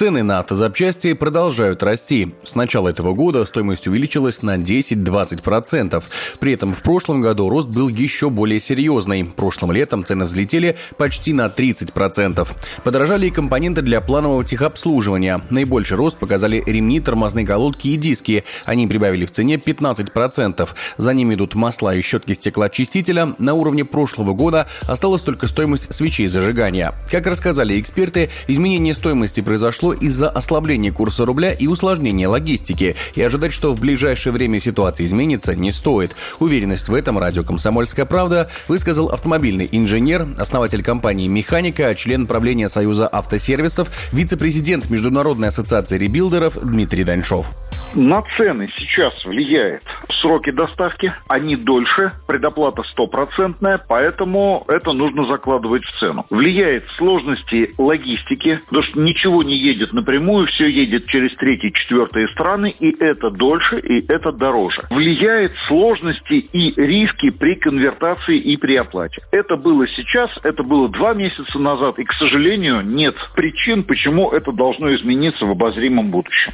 Цены на автозапчасти продолжают расти. С начала этого года стоимость увеличилась на 10-20%. При этом в прошлом году рост был еще более серьезный. Прошлым летом цены взлетели почти на 30%. Подорожали и компоненты для планового техобслуживания. Наибольший рост показали ремни, тормозные колодки и диски. Они прибавили в цене 15%. За ними идут масла и щетки стеклоочистителя. На уровне прошлого года осталась только стоимость свечей зажигания. Как рассказали эксперты, изменение стоимости произошло из-за ослабления курса рубля и усложнения логистики. И ожидать, что в ближайшее время ситуация изменится, не стоит. Уверенность в этом радио «Комсомольская правда» высказал автомобильный инженер, основатель компании «Механика», член правления Союза автосервисов, вице-президент Международной ассоциации ребилдеров Дмитрий Даньшов. На цены сейчас влияет сроки доставки, они дольше, предоплата стопроцентная, поэтому это нужно закладывать в цену. Влияет сложности логистики, потому что ничего не едет напрямую, все едет через третьи, четвертые страны, и это дольше, и это дороже. Влияет сложности и риски при конвертации и при оплате. Это было сейчас, это было два месяца назад, и, к сожалению, нет причин, почему это должно измениться в обозримом будущем.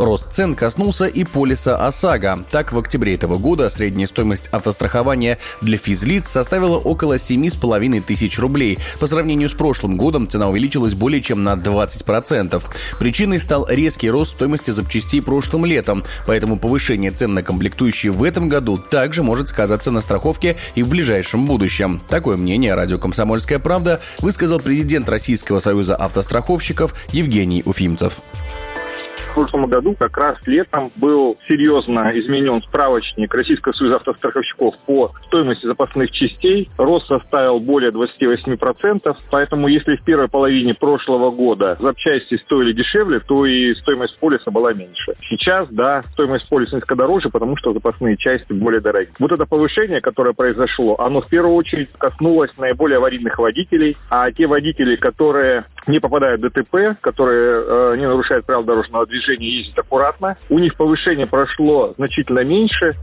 Рост цен коснулся и полиса ОСАГО. Так, в октябре этого года средняя стоимость автострахования для физлиц составила около 7,5 тысяч рублей. По сравнению с прошлым годом цена увеличилась более чем на 20%. Причиной стал резкий рост стоимости запчастей прошлым летом, поэтому повышение цен на комплектующие в этом году также может сказаться на страховке и в ближайшем будущем. Такое мнение радио «Комсомольская правда» высказал президент Российского союза автостраховщиков Евгений Уфимцев. В прошлом году, как раз летом, был серьезно изменен справочник Российского союза автостраховщиков по стоимости запасных частей. Рост составил более 28%, поэтому если в первой половине прошлого года запчасти стоили дешевле, то и стоимость полиса была меньше. Сейчас, да, стоимость полиса несколько дороже, потому что запасные части более дорогие. Вот это повышение, которое произошло, оно в первую очередь коснулось наиболее аварийных водителей, а те водители, которые не попадают в ДТП, которые э, не нарушают правила дорожного движения, движения ездят аккуратно. У них повышение прошло значительно меньше.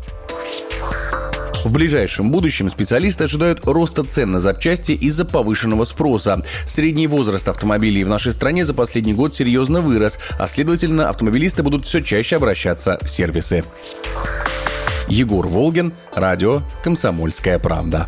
В ближайшем будущем специалисты ожидают роста цен на запчасти из-за повышенного спроса. Средний возраст автомобилей в нашей стране за последний год серьезно вырос, а следовательно автомобилисты будут все чаще обращаться в сервисы. Егор Волгин, радио «Комсомольская правда».